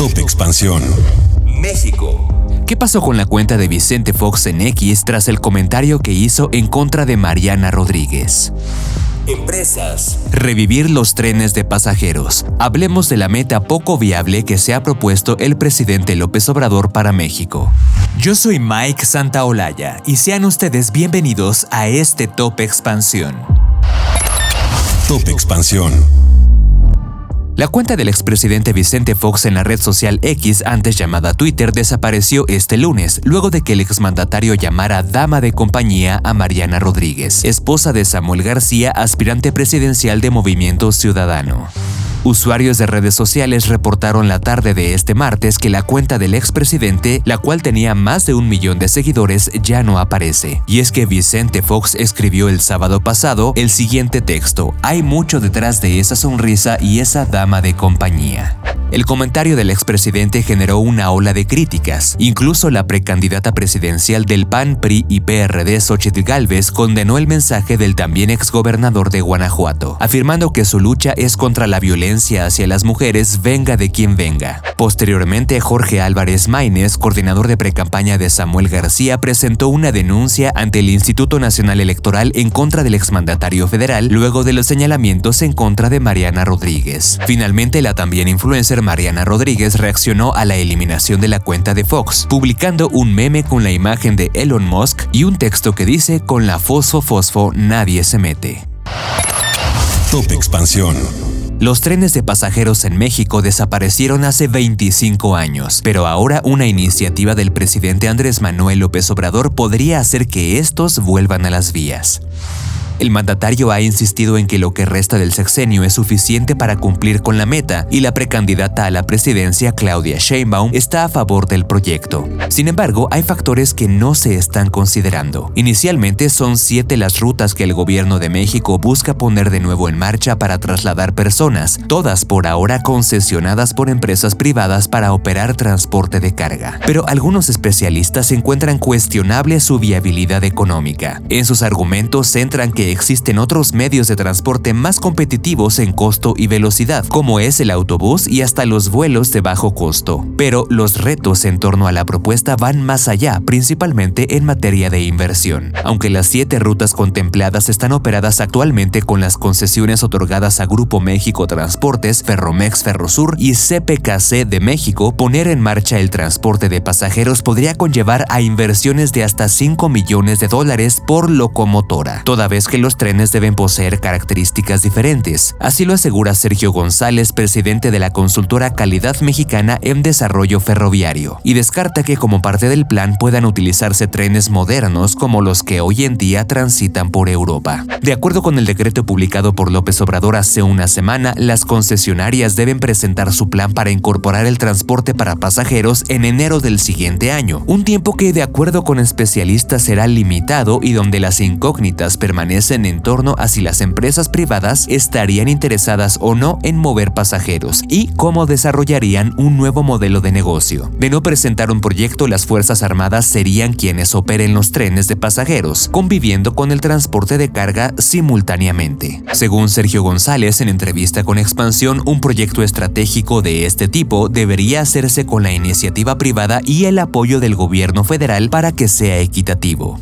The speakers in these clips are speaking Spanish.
Top Expansión. México. ¿Qué pasó con la cuenta de Vicente Fox en X tras el comentario que hizo en contra de Mariana Rodríguez? Empresas. Revivir los trenes de pasajeros. Hablemos de la meta poco viable que se ha propuesto el presidente López Obrador para México. Yo soy Mike Santaolalla y sean ustedes bienvenidos a este Top Expansión. Top Expansión. La cuenta del expresidente Vicente Fox en la red social X, antes llamada Twitter, desapareció este lunes, luego de que el exmandatario llamara dama de compañía a Mariana Rodríguez, esposa de Samuel García, aspirante presidencial de Movimiento Ciudadano. Usuarios de redes sociales reportaron la tarde de este martes que la cuenta del expresidente, la cual tenía más de un millón de seguidores, ya no aparece. Y es que Vicente Fox escribió el sábado pasado el siguiente texto, hay mucho detrás de esa sonrisa y esa dama de compañía. El comentario del expresidente generó una ola de críticas. Incluso la precandidata presidencial del PAN, PRI y PRD, Xochitl Gálvez, condenó el mensaje del también exgobernador de Guanajuato, afirmando que su lucha es contra la violencia hacia las mujeres, venga de quien venga. Posteriormente, Jorge Álvarez Maínez, coordinador de precampaña de Samuel García, presentó una denuncia ante el Instituto Nacional Electoral en contra del exmandatario federal, luego de los señalamientos en contra de Mariana Rodríguez. Finalmente, la también influencer Mariana Rodríguez reaccionó a la eliminación de la cuenta de Fox, publicando un meme con la imagen de Elon Musk y un texto que dice con la fosfo fosfo nadie se mete. Top Expansión. Los trenes de pasajeros en México desaparecieron hace 25 años, pero ahora una iniciativa del presidente Andrés Manuel López Obrador podría hacer que estos vuelvan a las vías. El mandatario ha insistido en que lo que resta del sexenio es suficiente para cumplir con la meta y la precandidata a la presidencia, Claudia Sheinbaum, está a favor del proyecto. Sin embargo, hay factores que no se están considerando. Inicialmente son siete las rutas que el gobierno de México busca poner de nuevo en marcha para trasladar personas, todas por ahora concesionadas por empresas privadas para operar transporte de carga. Pero algunos especialistas encuentran cuestionable su viabilidad económica. En sus argumentos centran que existen otros medios de transporte más competitivos en costo y velocidad, como es el autobús y hasta los vuelos de bajo costo. Pero los retos en torno a la propuesta van más allá, principalmente en materia de inversión. Aunque las siete rutas contempladas están operadas actualmente con las concesiones otorgadas a Grupo México Transportes, Ferromex Ferrosur y CPKC de México, poner en marcha el transporte de pasajeros podría conllevar a inversiones de hasta 5 millones de dólares por locomotora, toda vez que los trenes deben poseer características diferentes. Así lo asegura Sergio González, presidente de la consultora Calidad Mexicana en Desarrollo Ferroviario, y descarta que como parte del plan puedan utilizarse trenes modernos como los que hoy en día transitan por Europa. De acuerdo con el decreto publicado por López Obrador hace una semana, las concesionarias deben presentar su plan para incorporar el transporte para pasajeros en enero del siguiente año, un tiempo que de acuerdo con especialistas será limitado y donde las incógnitas permanecen en torno a si las empresas privadas estarían interesadas o no en mover pasajeros y cómo desarrollarían un nuevo modelo de negocio. De no presentar un proyecto, las Fuerzas Armadas serían quienes operen los trenes de pasajeros, conviviendo con el transporte de carga simultáneamente. Según Sergio González en entrevista con Expansión, un proyecto estratégico de este tipo debería hacerse con la iniciativa privada y el apoyo del gobierno federal para que sea equitativo.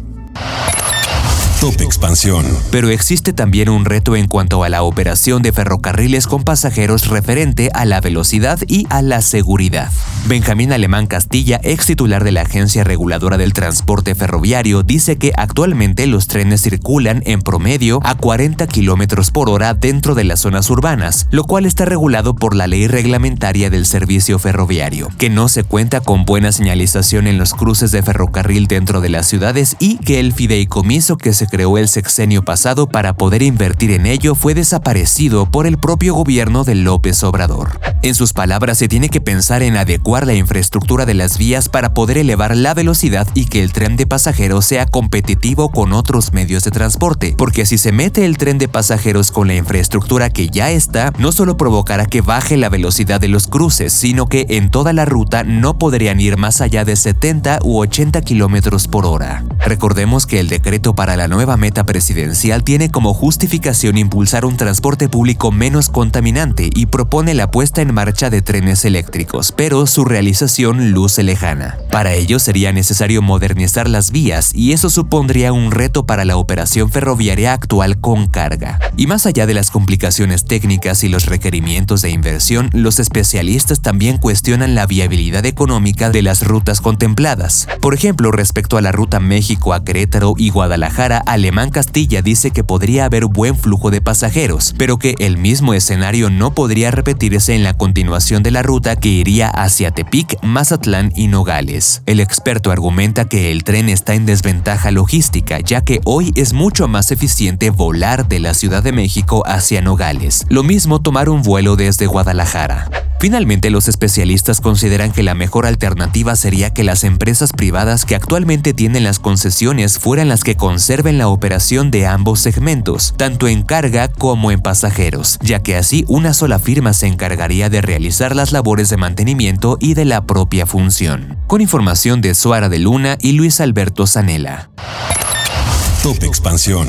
Top Expansión. Pero existe también un reto en cuanto a la operación de ferrocarriles con pasajeros referente a la velocidad y a la seguridad. Benjamín Alemán Castilla, ex titular de la Agencia Reguladora del Transporte Ferroviario, dice que actualmente los trenes circulan en promedio a 40 km por hora dentro de las zonas urbanas, lo cual está regulado por la ley reglamentaria del servicio ferroviario, que no se cuenta con buena señalización en los cruces de ferrocarril dentro de las ciudades y que el fideicomiso que se creó el sexenio pasado para poder invertir en ello fue desaparecido por el propio gobierno de López Obrador. En sus palabras, se tiene que pensar en adecuar la infraestructura de las vías para poder elevar la velocidad y que el tren de pasajeros sea competitivo con otros medios de transporte, porque si se mete el tren de pasajeros con la infraestructura que ya está, no solo provocará que baje la velocidad de los cruces, sino que en toda la ruta no podrían ir más allá de 70 u 80 kilómetros por hora. Recordemos que el decreto para la nueva meta presidencial tiene como justificación impulsar un transporte público menos contaminante y propone la puesta en marcha de trenes eléctricos, pero su realización luce lejana. Para ello sería necesario modernizar las vías y eso supondría un reto para la operación ferroviaria actual con carga. Y más allá de las complicaciones técnicas y los requerimientos de inversión, los especialistas también cuestionan la viabilidad económica de las rutas contempladas. Por ejemplo, respecto a la ruta México a Querétaro y Guadalajara, Alemán Castilla dice que podría haber buen flujo de pasajeros, pero que el mismo escenario no podría repetirse en la continuación de la ruta que iría hacia Tepic, Mazatlán y Nogales. El experto argumenta que el tren está en desventaja logística, ya que hoy es mucho más eficiente volar de la Ciudad de México hacia Nogales. Lo mismo tomar un vuelo desde Guadalajara. Finalmente, los especialistas consideran que la mejor alternativa sería que las empresas privadas que actualmente tienen las concesiones fueran las que conserven la operación de ambos segmentos, tanto en carga como en pasajeros, ya que así una sola firma se encargaría de realizar las labores de mantenimiento y de la propia función. Con información de Suara de Luna y Luis Alberto Zanella. Top Expansión.